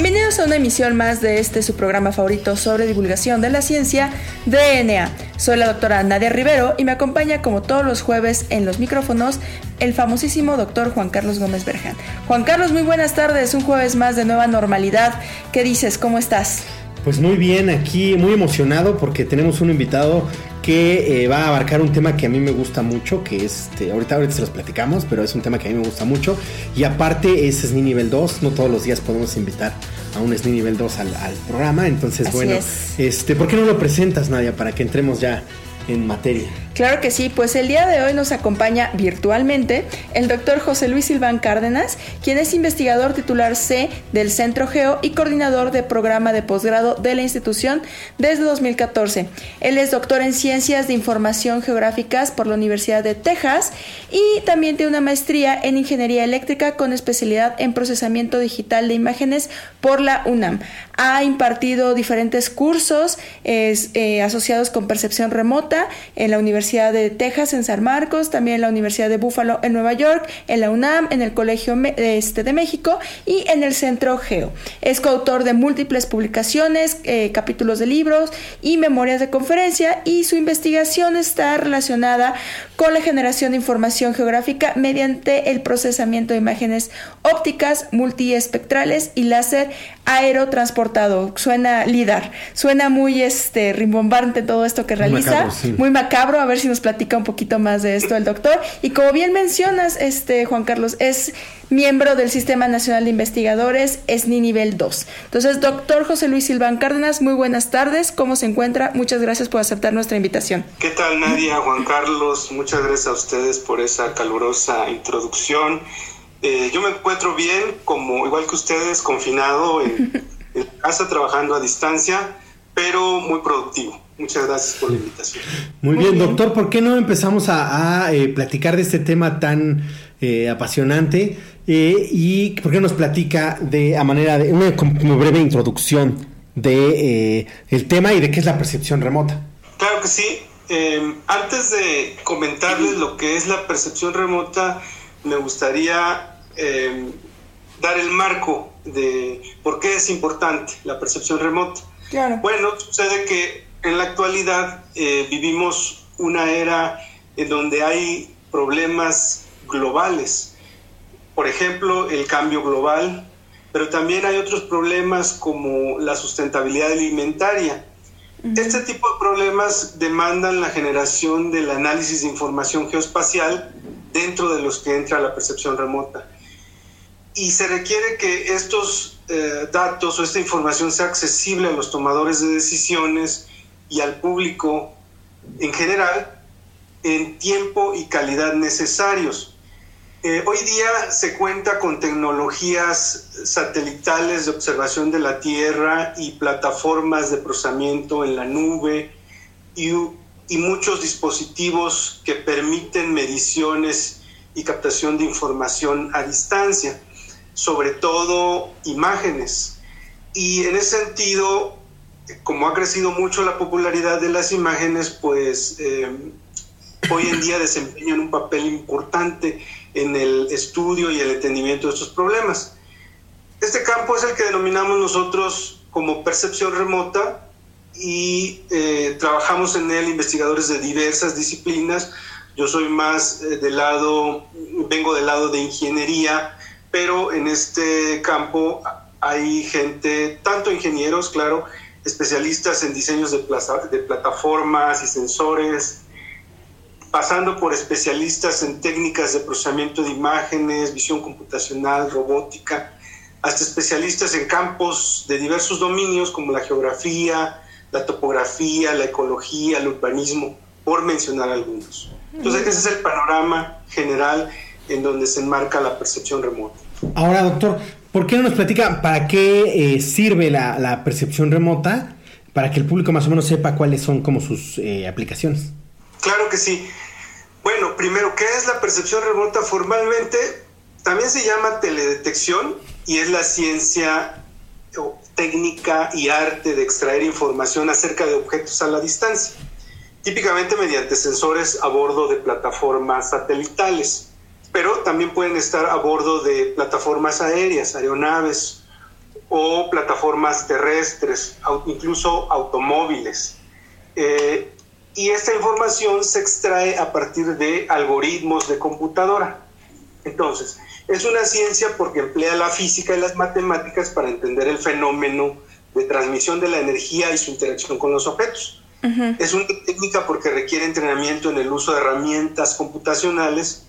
Bienvenidos a una emisión más de este su programa favorito sobre divulgación de la ciencia, DNA. Soy la doctora Nadia Rivero y me acompaña como todos los jueves en los micrófonos el famosísimo doctor Juan Carlos Gómez Berjan. Juan Carlos, muy buenas tardes, un jueves más de nueva normalidad. ¿Qué dices? ¿Cómo estás? Pues muy bien, aquí muy emocionado porque tenemos un invitado que eh, va a abarcar un tema que a mí me gusta mucho, que es, este, ahorita, ahorita se los platicamos, pero es un tema que a mí me gusta mucho. Y aparte es SNI nivel 2, no todos los días podemos invitar a un SNI nivel 2 al, programa. Entonces, bueno, este, ¿por qué no lo presentas, Nadia, para que entremos ya en materia? Claro que sí, pues el día de hoy nos acompaña virtualmente el doctor José Luis Silván Cárdenas, quien es investigador titular C del Centro Geo y coordinador de programa de posgrado de la institución desde 2014. Él es doctor en Ciencias de Información Geográficas por la Universidad de Texas y también tiene una maestría en Ingeniería Eléctrica con especialidad en Procesamiento Digital de Imágenes por la UNAM. Ha impartido diferentes cursos eh, asociados con percepción remota en la Universidad de Texas en San Marcos, también en la Universidad de Buffalo en Nueva York, en la UNAM, en el Colegio este de México y en el Centro Geo. Es coautor de múltiples publicaciones, eh, capítulos de libros y memorias de conferencia y su investigación está relacionada con la generación de información geográfica mediante el procesamiento de imágenes ópticas, multiespectrales y láser aerotransportado. Suena LIDAR, suena muy este rimbombante todo esto que realiza, muy macabro, a ver si nos platica un poquito más de esto el doctor. Y como bien mencionas, este Juan Carlos, es miembro del Sistema Nacional de Investigadores, es ni nivel 2. Entonces, doctor José Luis Silván Cárdenas, muy buenas tardes, ¿cómo se encuentra? Muchas gracias por aceptar nuestra invitación. ¿Qué tal Nadia, Juan Carlos? Muchas gracias a ustedes por esa calurosa introducción. Eh, yo me encuentro bien, como igual que ustedes, confinado en, en casa, trabajando a distancia, pero muy productivo. Muchas gracias por la invitación. Muy, bien, doctor, ¿por qué no empezamos a, eh, platicar de este tema tan eh, apasionante? Eh, y por qué nos platica de a manera de una como breve introducción de el tema y de qué es la percepción remota. Claro que sí. Em, antes de comentarles lo que es la percepción remota, me gustaría em, dar el marco de por qué es importante la percepción remota. Claro. Bueno, sucede que en la actualidad eh, vivimos una era en donde hay problemas globales. Por ejemplo, el cambio global, pero también hay otros problemas como la sustentabilidad alimentaria. Este tipo de problemas demandan la generación del análisis de información geoespacial dentro de los que entra la percepción remota. Y se requiere que estos eh, datos o esta información sea accesible a los tomadores de decisiones y al público en general en tiempo y calidad necesarios. Eh, hoy día se cuenta con tecnologías satelitales de observación de la Tierra y plataformas de procesamiento en la nube y, y muchos dispositivos que permiten mediciones y captación de información a distancia, sobre todo imágenes. Y en ese sentido, como ha crecido mucho la popularidad de las imágenes, pues eh, hoy en día desempeñan un papel importante en el estudio y el entendimiento de estos problemas. Este campo es el que denominamos nosotros como percepción remota y eh, trabajamos en él investigadores de diversas disciplinas. Yo soy más eh, del lado, vengo del lado de ingeniería, pero en este campo hay gente, tanto ingenieros, claro, especialistas en diseños de, de plataformas y sensores, pasando por especialistas en técnicas de procesamiento de imágenes, visión computacional, robótica, hasta especialistas en campos de diversos dominios como la geografía, la topografía, la ecología, el urbanismo, por mencionar algunos. Entonces, ese es el panorama general en donde se enmarca la percepción remota. Ahora, doctor, ¿Por qué no nos platica para qué eh, sirve la, percepción remota? Para que el público más o menos sepa cuáles son como sus eh, aplicaciones. Claro que sí. Bueno, primero, ¿qué es la percepción remota? Formalmente, también se llama teledetección y es la ciencia técnica y arte de extraer información acerca de objetos a la distancia, típicamente mediante sensores a bordo de plataformas satelitales, pero también pueden estar a bordo de plataformas aéreas, aeronaves o plataformas terrestres, incluso automóviles. Eh, y esta información se extrae a partir de algoritmos de computadora. Entonces, es una ciencia porque emplea la física y las matemáticas para entender el fenómeno de transmisión de la energía y su interacción con los objetos. Es una técnica porque requiere entrenamiento en el uso de herramientas computacionales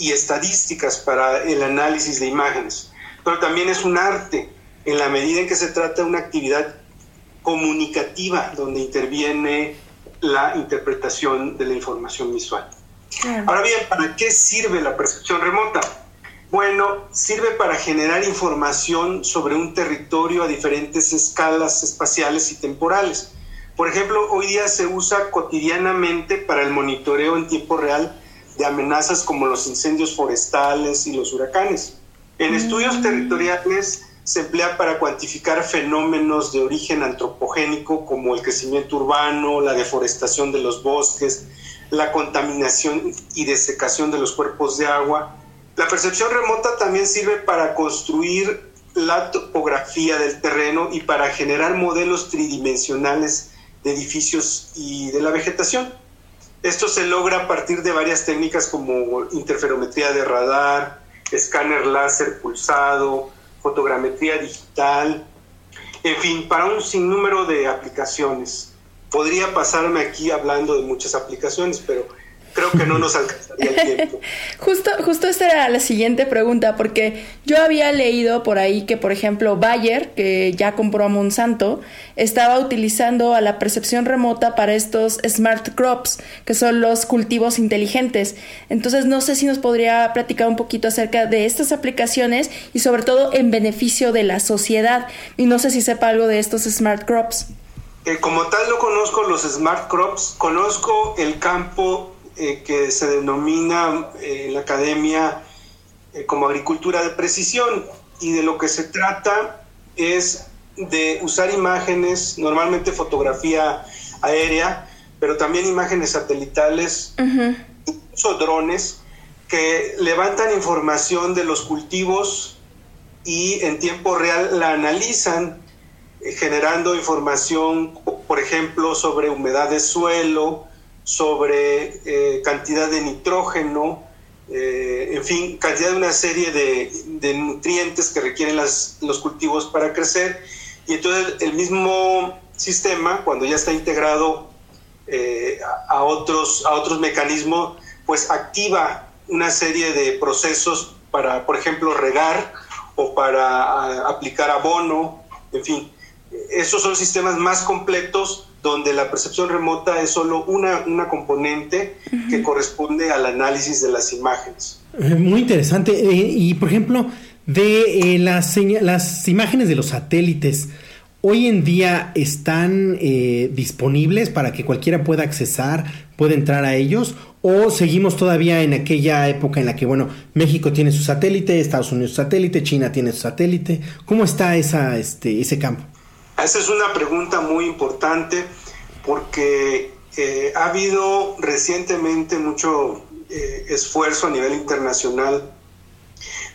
y estadísticas para el análisis de imágenes. Pero también es un arte en la medida en que se trata de una actividad comunicativa donde interviene la interpretación de la información visual. Ahora bien, ¿para qué sirve la percepción remota? Bueno, sirve para generar información sobre un territorio a diferentes escalas espaciales y temporales. Por ejemplo, hoy día se usa cotidianamente para el monitoreo en tiempo real de amenazas como los incendios forestales y los huracanes. En estudios mm. territoriales se emplea para cuantificar fenómenos de origen antropogénico como el crecimiento urbano, la deforestación de los bosques, la contaminación y desecación de los cuerpos de agua. La percepción remota también sirve para construir la topografía del terreno y para generar modelos tridimensionales de edificios y de la vegetación. Esto se logra a partir de varias técnicas como interferometría de radar, escáner láser pulsado, fotogrametría digital, en fin, para un sinnúmero de aplicaciones. Podría pasarme aquí hablando de muchas aplicaciones, pero creo que no nos alcanzaría el tiempo. justo, justo esta era la siguiente pregunta, porque yo había leído por ahí que, por ejemplo, Bayer, que ya compró a Monsanto, estaba utilizando a la percepción remota para estos smart crops, que son los cultivos inteligentes. Entonces, no sé si nos podría platicar un poquito acerca de estas aplicaciones y sobre todo en beneficio de la sociedad. Y no sé si sepa algo de estos smart crops. Eh, como tal no conozco los smart crops, conozco el campo eh, que se denomina eh, en la academia eh, como agricultura de precisión. Y de lo que se trata es de usar imágenes, normalmente fotografía aérea, pero también imágenes satelitales, incluso drones, que levantan información de los cultivos y en tiempo real la analizan, generando información, por ejemplo, sobre humedad de suelo, sobre eh, cantidad de nitrógeno, eh, en fin, cantidad de una serie de, nutrientes que requieren los cultivos para crecer. Y entonces el mismo sistema, cuando ya está integrado eh, a, otros, a otros mecanismos, pues activa una serie de procesos para, por ejemplo, regar o para aplicar abono, en fin. Esos son sistemas más completos donde la percepción remota es solo una, una componente que corresponde al análisis de las imágenes. Eh, muy interesante. Eh, y por ejemplo, de eh, las, las imágenes de los satélites, hoy en día están disponibles para que cualquiera pueda accesar, pueda entrar a ellos, o seguimos todavía en aquella época en la que, bueno, México tiene su satélite, Estados Unidos su satélite, China tiene su satélite. ¿Cómo está esa, este, ese campo? Esa es una pregunta muy importante porque eh, ha habido recientemente mucho eh, esfuerzo a nivel internacional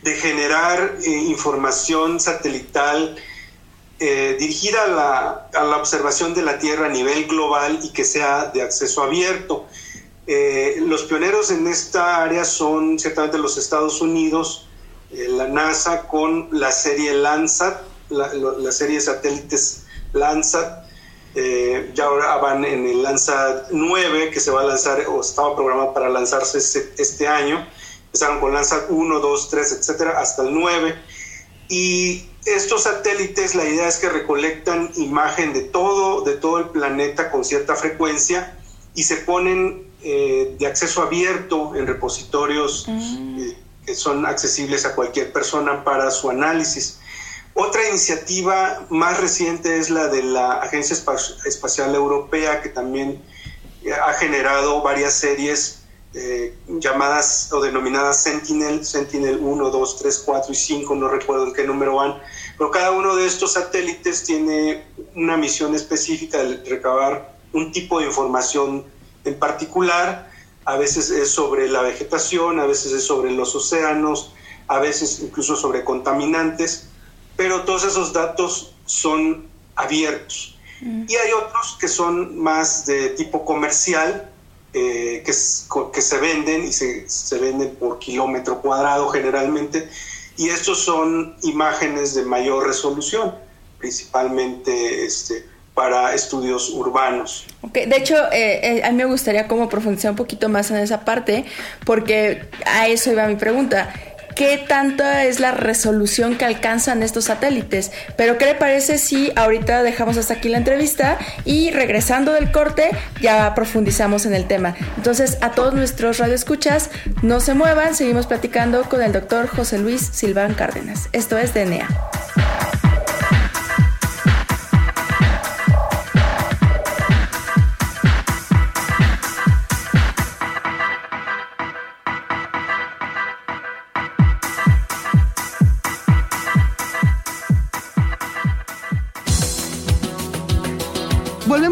de generar eh, información satelital dirigida a la, a la, observación de la Tierra a nivel global y que sea de acceso abierto. los pioneros en esta área son ciertamente los Estados Unidos, la NASA con la serie Landsat, la, serie de satélites Landsat. Eh, ya ahora van en el Landsat 9 que se va a lanzar o estaba programado para lanzarse este, este año. Empezaron con Landsat 1, 2, 3, etcétera, hasta el 9. Y estos satélites, la idea es que recolectan imagen de todo, de todo el planeta con cierta frecuencia y se ponen eh, de acceso abierto en repositorios mm. eh, que son accesibles a cualquier persona para su análisis. Otra iniciativa más reciente es la de la Agencia Espacial Europea, que también eh, ha generado varias series eh, llamadas o denominadas Sentinel, Sentinel 1, 2, 3, 4 y 5, no recuerdo en qué número van, pero cada uno de estos satélites tiene una misión específica de recabar un tipo de información en particular, a veces es sobre la vegetación, a veces es sobre los océanos, a veces incluso sobre contaminantes, pero todos esos datos son abiertos. Mm. Y hay otros que son más de tipo comercial, eh, que, que, se venden y se, se, venden por kilómetro cuadrado generalmente, y estos son imágenes de mayor resolución, principalmente este, para estudios urbanos. Okay. De hecho, eh, eh, a mí me gustaría como profundizar un poquito más en esa parte, porque a eso iba mi pregunta qué tanta es la resolución que alcanzan estos satélites. Pero ¿qué le parece si ahorita dejamos hasta aquí la entrevista y regresando del corte ya profundizamos en el tema? Entonces, a todos nuestros radioescuchas, no se muevan, seguimos platicando con el doctor José Luis Silván Cárdenas. Esto es DNA.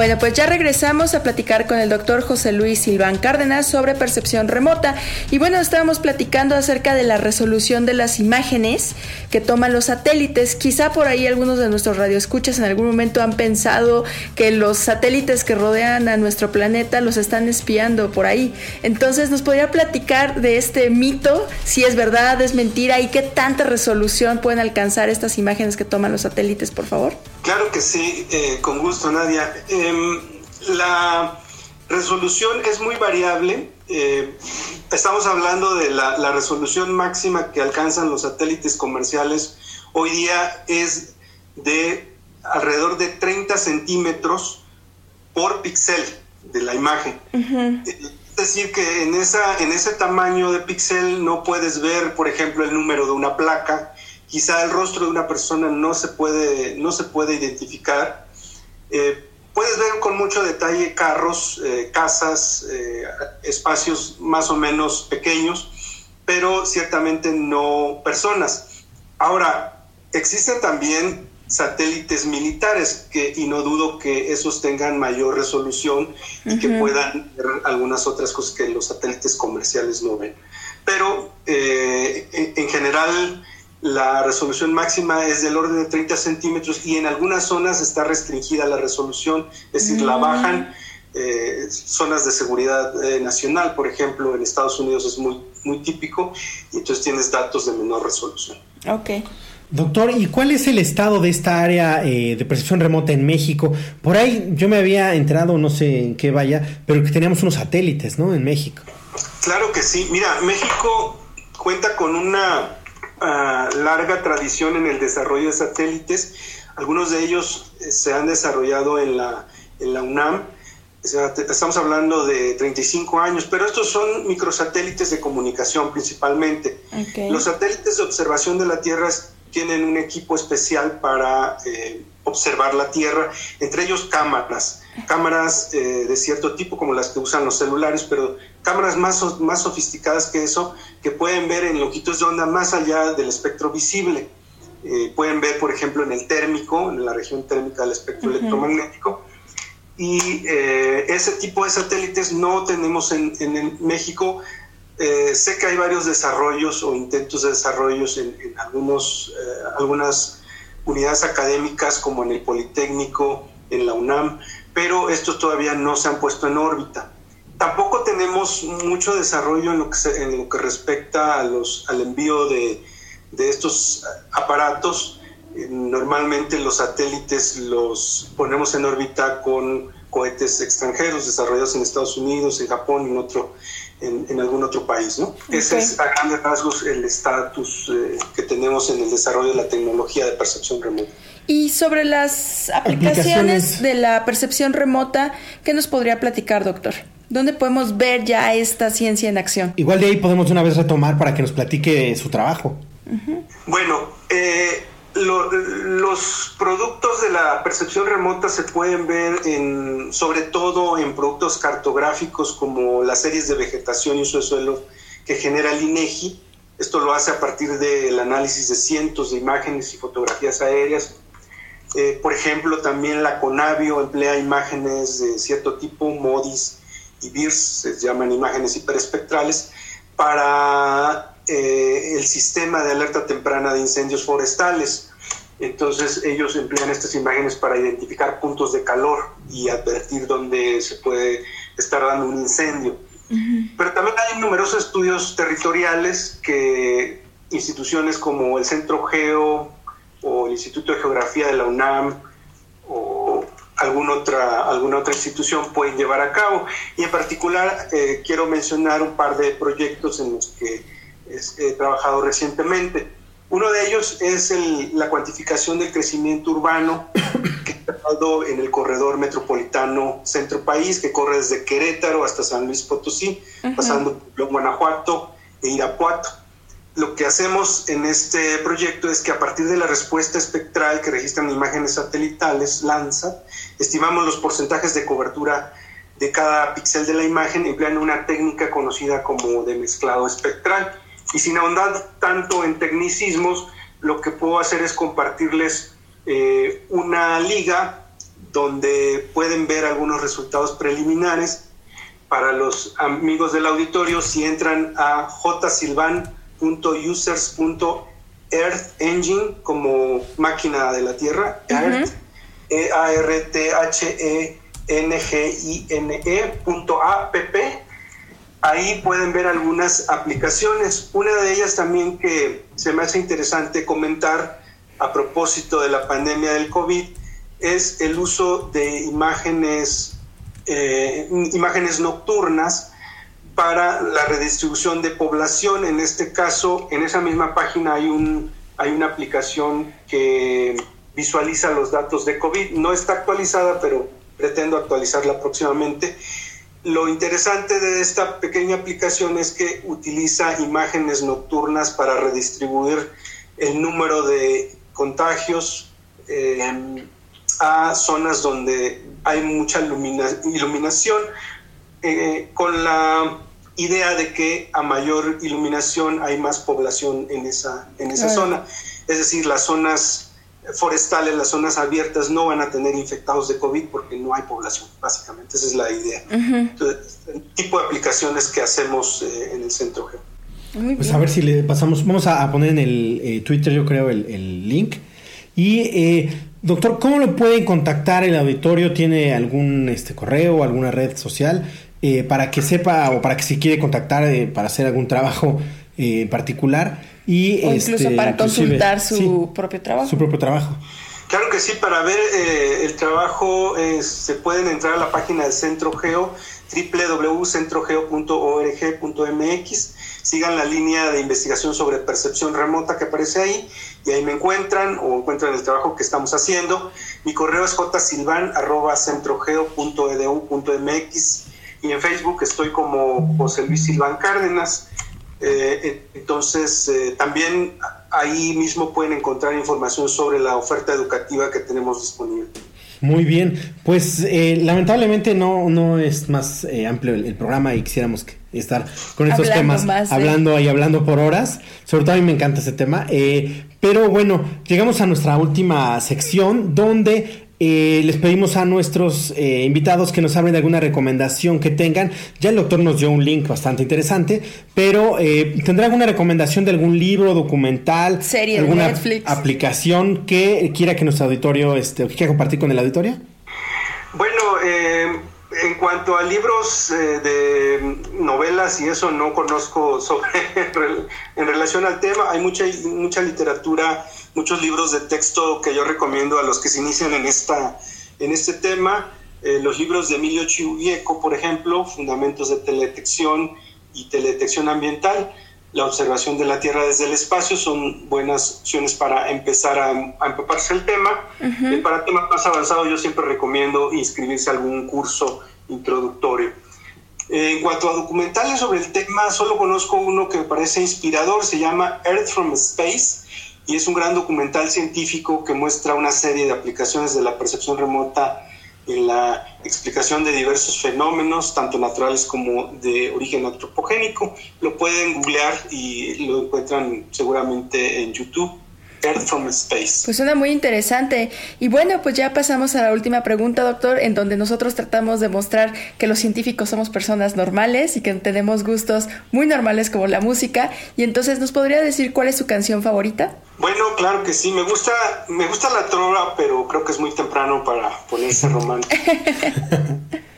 Bueno, pues ya regresamos a platicar con el doctor José Luis Silván Cárdenas sobre percepción remota. Y bueno, estábamos platicando acerca de la resolución de las imágenes que toman los satélites. Quizá por ahí algunos de nuestros radioescuchas en algún momento han pensado que los satélites que rodean a nuestro planeta los están espiando por ahí. Entonces, ¿nos podría platicar de este mito? Si es verdad, es mentira y qué tanta resolución pueden alcanzar estas imágenes que toman los satélites, por favor. Claro que sí, eh, con gusto, Nadia. Em, la resolución es muy variable. Eh, estamos hablando de la, resolución máxima que alcanzan los satélites comerciales. Hoy día es de alrededor de 30 centímetros por píxel de la imagen. Es decir, que en, esa, en ese tamaño de píxel no puedes ver, por ejemplo, el número de una placa, quizá el rostro de una persona no se puede, no se puede identificar. Eh, puedes ver con mucho detalle carros, eh, casas, eh, espacios más o menos pequeños, pero ciertamente no personas. Ahora, existen también satélites militares que, y no dudo que esos tengan mayor resolución y que puedan ver algunas otras cosas que los satélites comerciales no ven. Pero en general la resolución máxima es del orden de 30 centímetros y en algunas zonas está restringida la resolución, es decir, la mm. bajan eh, zonas de seguridad eh, nacional, por ejemplo, en Estados Unidos es muy, muy típico y entonces tienes datos de menor resolución. Ok. Doctor, ¿y cuál es el estado de esta área eh, de percepción remota en México? Por ahí yo me había enterado, no sé en qué vaya, pero que teníamos unos satélites, ¿no? En México. Claro que sí. Mira, México cuenta con una larga tradición en el desarrollo de satélites. Algunos de ellos eh, se han desarrollado en la, en la UNAM. estamos hablando de 35 años, pero estos son microsatélites de comunicación principalmente. Los satélites de observación de la Tierra tienen un equipo especial para eh, observar la Tierra, entre ellos cámaras, cámaras eh, de cierto tipo como las que usan los celulares, pero cámaras más, más sofisticadas que eso, que pueden ver en longitudes de onda más allá del espectro visible. Eh, pueden ver, por ejemplo, en el térmico, en la región térmica del espectro electromagnético. Y eh, ese tipo de satélites no tenemos en, en, México. Eh, sé que hay varios desarrollos o intentos de desarrollos en, en algunos, algunas unidades académicas, como en el Politécnico, en la UNAM, pero estos todavía no se han puesto en órbita. Tampoco tenemos mucho desarrollo en lo que, en lo que respecta a los, al envío de, de estos aparatos. Eh, normalmente los satélites los ponemos en órbita con cohetes extranjeros desarrollados en Estados Unidos, en Japón y en otro en, algún otro país. ¿no? Ese es a grandes rasgos el estatus eh, que tenemos en el desarrollo de la tecnología de percepción remota. Y sobre las aplicaciones, de la percepción remota, ¿qué nos podría platicar, doctor? ¿Dónde podemos ver ya esta ciencia en acción? Igual de ahí podemos una vez retomar para que nos platique su trabajo. Bueno, eh, los productos de la percepción remota se pueden ver en, sobre todo en productos cartográficos como las series de vegetación y uso de suelo que genera el INEGI. Esto lo hace a partir del análisis de cientos de imágenes y fotografías aéreas. Eh, por ejemplo, también la Conavio emplea imágenes de cierto tipo, MODIS y BIRS, se llaman imágenes hiperespectrales, para eh, el sistema de alerta temprana de incendios forestales. Entonces ellos emplean estas imágenes para identificar puntos de calor y advertir dónde se puede estar dando un incendio. Pero también hay numerosos estudios territoriales que instituciones como el Centro Geo o el Instituto de Geografía de la UNAM o alguna otra, alguna otra institución pueden llevar a cabo. Y en particular eh, quiero mencionar un par de proyectos en los que he trabajado recientemente. Uno de ellos es la cuantificación del crecimiento urbano que he trabajado en el corredor metropolitano Centro País, que corre desde Querétaro hasta San Luis Potosí, pasando por Guanajuato e Irapuato. Lo que hacemos en este proyecto es que a partir de la respuesta espectral que registran imágenes satelitales, Landsat, estimamos los porcentajes de cobertura de cada píxel de la imagen empleando una técnica conocida como de mezclado espectral y sin ahondar tanto en tecnicismos, lo que puedo hacer es compartirles eh, una liga donde pueden ver algunos resultados preliminares. Para los amigos del auditorio, si entran a jsilvan.users.earthengine como máquina de la Tierra, Earth, E-A-R-T-H-E-N-G-I-N-E.app, Ahí pueden ver algunas aplicaciones. Una de ellas también que se me hace interesante comentar a propósito de la pandemia del COVID es el uso de imágenes, eh, imágenes nocturnas para la redistribución de población. En este caso, en esa misma página hay, un, hay una aplicación que visualiza los datos de COVID. No está actualizada, pero pretendo actualizarla próximamente lo interesante de esta pequeña aplicación es que utiliza imágenes nocturnas para redistribuir el número de contagios eh, a zonas donde hay mucha iluminación, eh, con la idea de que a mayor iluminación hay más población en esa, en esa zona. Es decir, las zonas forestales, las zonas abiertas no van a tener infectados de COVID porque no hay población, básicamente. Esa es la idea. el tipo de aplicaciones que hacemos eh, en el centro geo. Pues a ver si le pasamos, vamos a, poner en el eh, Twitter yo creo el, link. Y eh, doctor, ¿cómo lo pueden contactar el auditorio? ¿Tiene algún este correo, alguna red social para que sepa o para que si quiere contactar para hacer algún trabajo en particular? Y o incluso este, para consultar su propio trabajo. Su propio trabajo. Claro que sí, para ver eh, el trabajo eh, se pueden entrar a la página del Centro Geo, www.centrogeo.org.mx. Sigan la línea de investigación sobre percepción remota que aparece ahí y ahí me encuentran o encuentran el trabajo que estamos haciendo. Mi correo es jsilvan.centrogeo.edu.mx y en Facebook estoy como José Luis Silván Cárdenas. Eh, entonces, eh, también ahí mismo pueden encontrar información sobre la oferta educativa que tenemos disponible. Muy bien, pues eh, lamentablemente no, no es más amplio el, programa y quisiéramos estar con estos temas hablando y hablando por horas. Sobre todo a mí me encanta ese tema. pero bueno, llegamos a nuestra última sección donde eh, les pedimos a nuestros eh, invitados que nos hablen de alguna recomendación que tengan. Ya el doctor nos dio un link bastante interesante, pero eh, ¿tendrá alguna recomendación de algún libro, documental, serie alguna Netflix. aplicación que quiera que nuestro auditorio, este, que quiera compartir con el auditorio? Bueno, en cuanto a libros de novelas y eso no conozco sobre en relación al tema, hay mucha mucha literatura muchos libros de texto que yo recomiendo a los que se inician en, esta, en este tema. eh, los libros de Emilio Chiuieco, por ejemplo, Fundamentos de Teledetección y Teledetección Ambiental, la observación de la Tierra desde el espacio, son buenas opciones para empezar a, empaparse el tema. Para temas más avanzados yo siempre recomiendo inscribirse a algún curso introductorio. En cuanto a documentales sobre el tema, solo conozco uno que me parece inspirador, se llama Earth from Space y es un gran documental científico que muestra una serie de aplicaciones de la percepción remota en la explicación de diversos fenómenos, tanto naturales como de origen antropogénico. Lo pueden googlear y lo encuentran seguramente en YouTube. Earth from Space. Pues suena muy interesante. Y bueno, pues ya pasamos a la última pregunta, doctor, en donde nosotros tratamos de mostrar que los científicos somos personas normales y que tenemos gustos muy normales como la música. Y entonces, ¿nos podría decir cuál es su canción favorita? Bueno, claro que sí. Me gusta, me gusta la trova, pero creo que es muy temprano para ponerse romántico.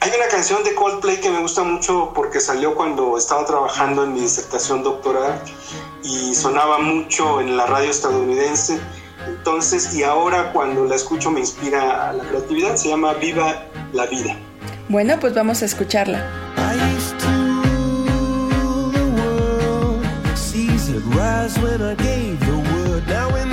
Hay una canción de Coldplay que me gusta mucho porque salió cuando estaba trabajando en mi disertación doctoral y sonaba mucho en la radio estadounidense. Entonces, y ahora cuando la escucho me inspira a la creatividad, se llama Viva la Vida. Bueno, pues vamos a escucharla. But now in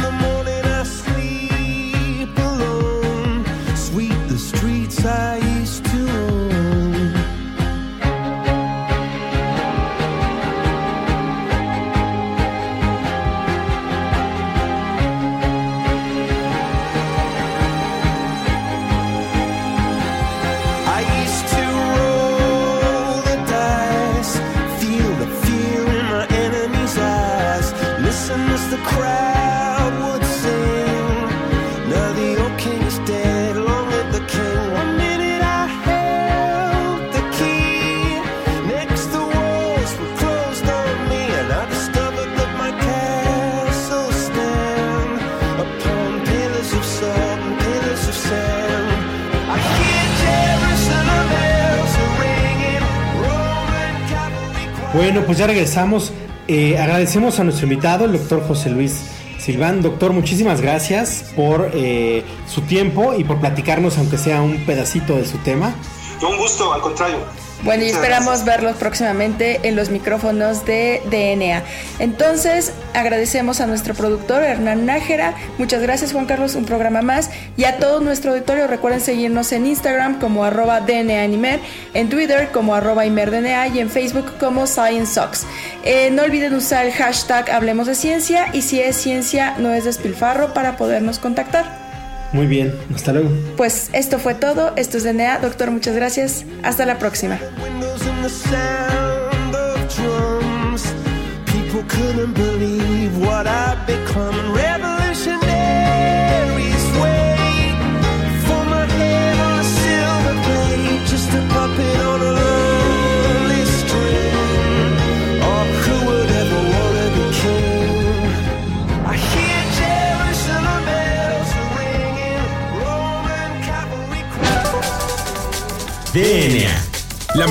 Bueno, pues ya regresamos. Eh, agradecemos a nuestro invitado, el doctor José Luis Silván. Doctor, muchísimas gracias por eh, su tiempo y por platicarnos, aunque sea un pedacito de su tema. Un gusto, al contrario. Bueno, y esperamos verlos próximamente en los micrófonos de DNA. Entonces, agradecemos a nuestro productor Hernán Nájera. Muchas gracias, Juan Carlos, un programa más. Y a todo nuestro auditorio, recuerden seguirnos en Instagram como arroba DNA Animer, en Twitter como arroba ImerDNA y en Facebook como ScienceSox. Eh, no olviden usar el hashtag Hablemos de Ciencia y si es ciencia, no es despilfarro para podernos contactar. Muy bien, hasta luego. Pues esto fue todo, esto es DNA, doctor, muchas gracias, hasta la próxima.